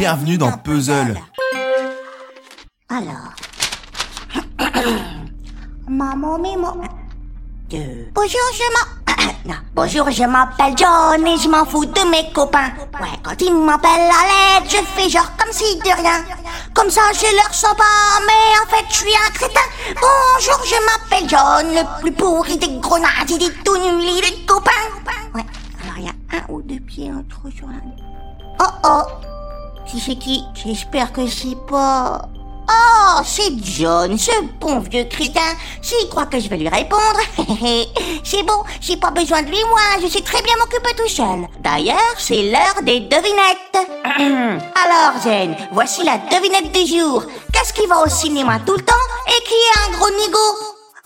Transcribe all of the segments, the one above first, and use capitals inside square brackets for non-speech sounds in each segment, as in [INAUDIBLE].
Bienvenue dans Puzzle. Alors. [COUGHS] Maman, maman. Bonjour, je [COUGHS] bonjour, je m'appelle John et je m'en fous de mes copains. Ouais, quand ils m'appellent à l'aide, je fais genre comme si de rien. Comme ça, je leur sens pas, mais en fait, je suis un crétin. Bonjour, je m'appelle John, le plus pourri des grenades et des tout nuls des copains. Ouais, alors il y a un ou deux pieds en trop sur la... Oh oh Qui c'est qui? J'espère que c'est pas... Oh, c'est John, ce bon vieux crétin. S'il croit que je vais lui répondre, [LAUGHS] c'est bon, j'ai pas besoin de lui, moi, je sais très bien m'occuper tout seul. D'ailleurs, c'est l'heure des devinettes. [CLEARS THROAT] Alors, Zen, voici la devinette du jour. Qu'est-ce qui va au cinéma tout le temps et qui est un gros nigo?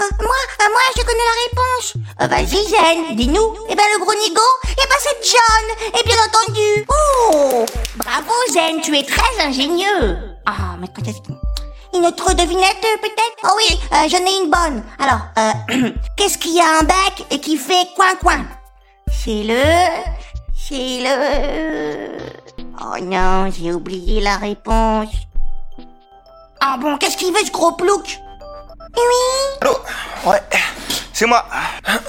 Euh, Moi, euh, moi, je connais la réponse. Euh, Vas-y, Zen, dis-nous. Eh ben, le gros nigo, eh ben, c'est John. Et bien entendu. Oh, bravo, Zen, tu es très ingénieux. Ah, mais quand est-ce que... Une autre devinette peut-être? Oh oui, euh, j'en ai une bonne. Alors, euh, [CLEARS THROAT] qu'est-ce qu'il y a un bec et qui fait coin-coin C'est le... C'est le... Oh non, j'ai oublié la réponse. Ah bon, qu'est-ce qu'il veut ce gros plouc? Oui Allô? Ouais, c'est moi.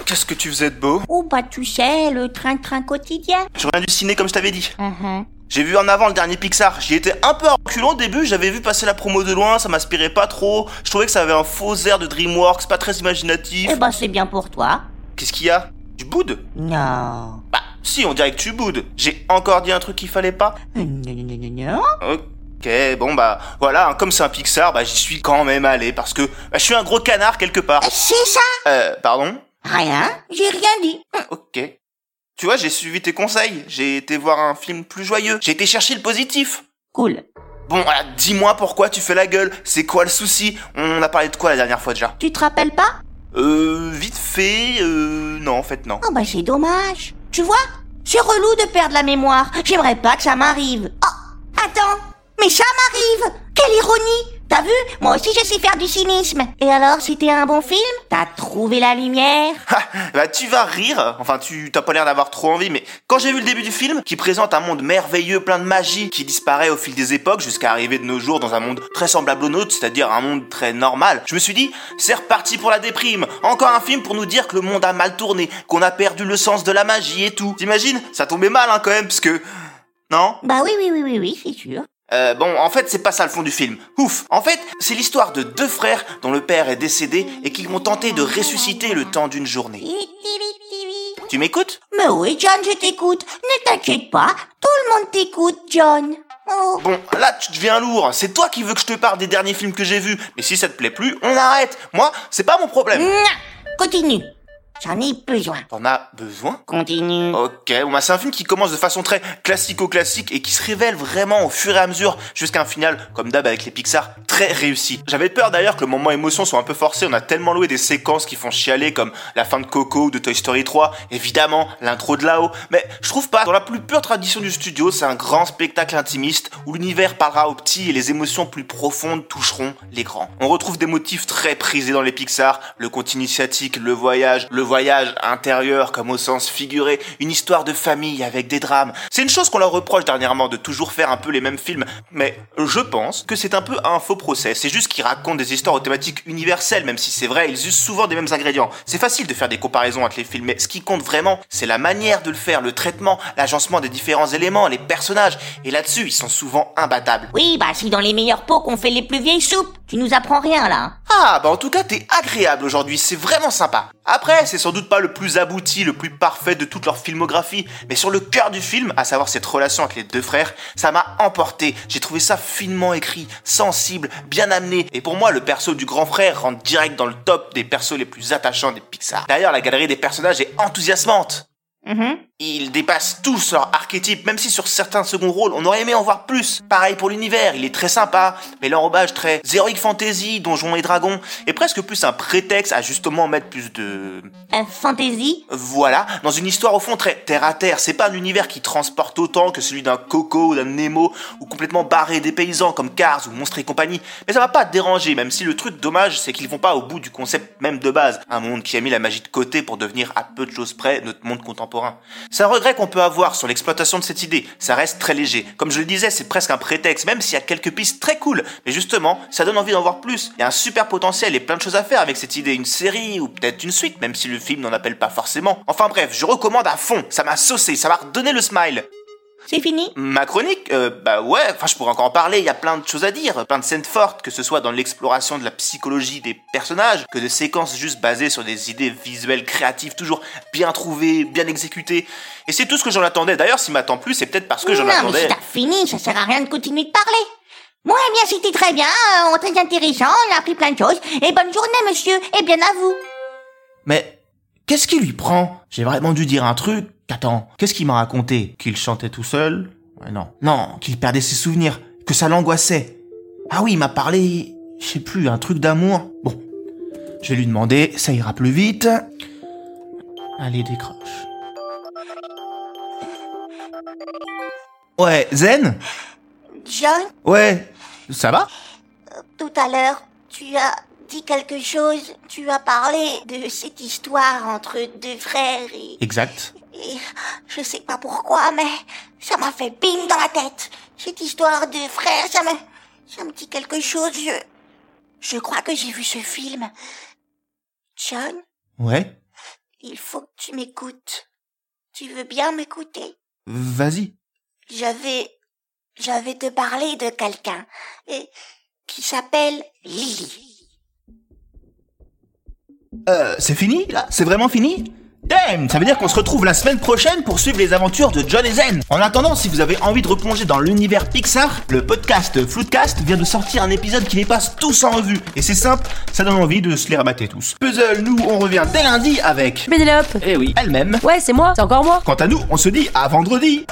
Qu'est-ce que tu faisais de beau? Oh bah tu sais, le train-train quotidien. Je reviens du ciné comme je t'avais dit. Mhm. J'ai vu en avant le dernier Pixar. J'y étais un peu reculant au début. J'avais vu passer la promo de loin. Ça m'inspirait pas trop. Je trouvais que ça avait un faux air de DreamWorks, pas très imaginatif. Eh bah c'est bien pour toi. Qu'est-ce qu'il y a? Du boude Non. Bah, si, on dirait que tu boudes. J'ai encore dit un truc qu'il fallait pas Euh, non. Ok, bon bah voilà, hein, comme c'est un Pixar, bah j'y suis quand même allé parce que bah, je suis un gros canard quelque part. C'est ça Euh, pardon? Rien, j'ai rien dit. Ok. Tu vois, j'ai suivi tes conseils. J'ai été voir un film plus joyeux. J'ai été chercher le positif. Cool. Bon, voilà, dis-moi pourquoi tu fais la gueule. C'est quoi le souci? On a parlé de quoi la dernière fois déjà? Tu te rappelles pas? Euh, vite fait, euh, non, en fait, non. Oh bah c'est dommage. Tu vois C'est relou de perdre la mémoire. J'aimerais pas que ça m'arrive. Oh, attends. Mais ça m'arrive. Quelle ironie. T'as vu Moi aussi je sais faire du cynisme. Et alors, c'était un bon film T'as trouvé la lumière Ha, bah, tu vas rire. Enfin, tu t'as pas l'air d'avoir trop envie, mais quand j'ai vu le début du film, qui présente un monde merveilleux, plein de magie, qui disparaît au fil des époques jusqu'à arriver de nos jours dans un monde très semblable au nôtre, c'est-à-dire un monde très normal, je me suis dit, c'est reparti pour la déprime. Encore un film pour nous dire que le monde a mal tourné, qu'on a perdu le sens de la magie et tout. T'imagines? Ça tombait mal, hein, quand même, parce que... Non? Bah oui, oui, oui, oui, oui, c'est sûr. Euh, bon, en fait, c'est pas ça le fond du film. Ouf. En fait, c'est l'histoire de deux frères dont le père est décédé et qui vont tenter de ressusciter le temps d'une journée. Tu m'écoutes? Mais oui, John, je t'écoute. Ne t'inquiète pas, tout le monde t'écoute, John. Oh. Bon, là, tu deviens lourd. C'est toi qui veux que je te parle des derniers films que j'ai vus. Mais si ça te plaît plus, on arrête. Moi, c'est pas mon problème. Continue. J'en ai besoin. T'en as besoin? Continue. Ok, bon bah c'est un film qui commence de façon très classico-classique et qui se révèle vraiment au fur et à mesure jusqu'à un final, comme d'hab avec les Pixar, très réussi. J'avais peur d'ailleurs que le moment émotion soit un peu forcé, on a tellement loué des séquences qui font chialer comme la fin de Coco ou de Toy Story 3, évidemment, l'intro de là-haut, mais je trouve pas, dans la plus pure tradition du studio, c'est un grand spectacle intimiste où l'univers parlera aux petits et les émotions plus profondes toucheront les grands. On retrouve des motifs très prisés dans les Pixar, le conte initiatique, le voyage, le voyage intérieur comme au sens figuré, une histoire de famille avec des drames. C'est une chose qu'on leur reproche dernièrement de toujours faire un peu les mêmes films, mais je pense que c'est un peu un faux procès. C'est juste qu'ils racontent des histoires aux thématiques universelles, même si c'est vrai, ils usent souvent des mêmes ingrédients. C'est facile de faire des comparaisons entre les films, mais ce qui compte vraiment, c'est la manière de le faire, le traitement, l'agencement des différents éléments, les personnages. Et là-dessus, ils sont souvent imbattables. Oui, bah c'est dans les meilleurs pots qu'on fait les plus vieilles soupes. Tu nous apprends rien là. Ah, bah en tout cas, t'es agréable aujourd'hui, c'est vraiment sympa. Après, c'est sans doute pas le plus abouti, le plus parfait de toute leur filmographie, mais sur le cœur du film, à savoir cette relation avec les deux frères, ça m'a emporté. J'ai trouvé ça finement écrit, sensible, bien amené, et pour moi, le perso du grand frère rentre direct dans le top des persos les plus attachants des Pixar. D'ailleurs, la galerie des personnages est enthousiasmante. Mhm. Ils dépassent tous leur archétype, même si sur certains seconds rôles, on aurait aimé en voir plus. Pareil pour l'univers, il est très sympa, mais l'enrobage très Heroic Fantasy, Donjons et Dragons, est presque plus un prétexte à justement mettre plus de... Euh, fantasy? Voilà, dans une histoire au fond très terre à terre, c'est pas un univers qui transporte autant que celui d'un Coco ou d'un Nemo, ou complètement barré des paysans comme Cars ou Monstres et compagnie, mais ça va pas te déranger, même si le truc dommage, c'est qu'ils vont pas au bout du concept même de base, un monde qui a mis la magie de côté pour devenir à peu de choses près notre monde contemporain. C'est un regret qu'on peut avoir sur l'exploitation de cette idée, ça reste très léger. Comme je le disais, c'est presque un prétexte, même s'il y a quelques pistes très cool. Mais justement, ça donne envie d'en voir plus. Il y a un super potentiel et plein de choses à faire avec cette idée, une série ou peut-être une suite, même si le film n'en appelle pas forcément. Enfin bref, je recommande à fond, ça m'a saucé, ça m'a redonné le smile. C'est fini Ma chronique euh, Bah ouais, enfin je pourrais encore en parler, il y a plein de choses à dire, plein de scènes fortes, que ce soit dans l'exploration de la psychologie des personnages, que de séquences juste basées sur des idées visuelles créatives toujours bien trouvées, bien exécutées. Et c'est tout ce que j'en attendais. D'ailleurs, s'il m'attend plus, c'est peut-être parce que j'en Non, mais attendais. si t'as fini, ça sert à rien de continuer de parler. Moi, eh bien, c'était très bien, euh, très intéressant, on a appris plein de choses. Et bonne journée, monsieur, et bien à vous. Mais qu'est-ce qui lui prend? J'ai vraiment dû dire un truc. Attends, qu'est-ce qu'il m'a raconté? Qu'il chantait tout seul? Ouais, Non, non, qu'il perdait ses souvenirs, que ça l'angoissait. Ah oui, il m'a parlé, je sais plus, un truc d'amour. Bon, je vais lui demander, ça ira plus vite. Allez, décroche. Ouais, Zen? John, Ouais, ça va? Tout à l'heure, tu as dit quelque chose. Tu as parlé de cette histoire entre deux frères et, Exact. Et je sais pas pourquoi, mais ça m'a fait bing dans la tête. Cette histoire de frères, ça me, ça me dit quelque chose. Je, je crois que j'ai vu ce film. John, Ouais, il faut que tu m'écoutes. Tu veux bien m'écouter? vas-y. J'avais, j'avais te parler de quelqu'un et qui s'appelle Lily. Euh, c'est fini, là? C'est vraiment fini? Damn, ça veut dire qu'on se retrouve la semaine prochaine pour suivre les aventures de John et Zen. En attendant, si vous avez envie de replonger dans l'univers Pixar, le podcast Floodcast vient de sortir un épisode qui les passe tous en revue. Et c'est simple, ça donne envie de se les remater tous. Puzzle, nous, on revient dès lundi avec... Pénélope Eh oui, elle-même. Ouais, c'est moi, c'est encore moi Quant à nous, on se dit à vendredi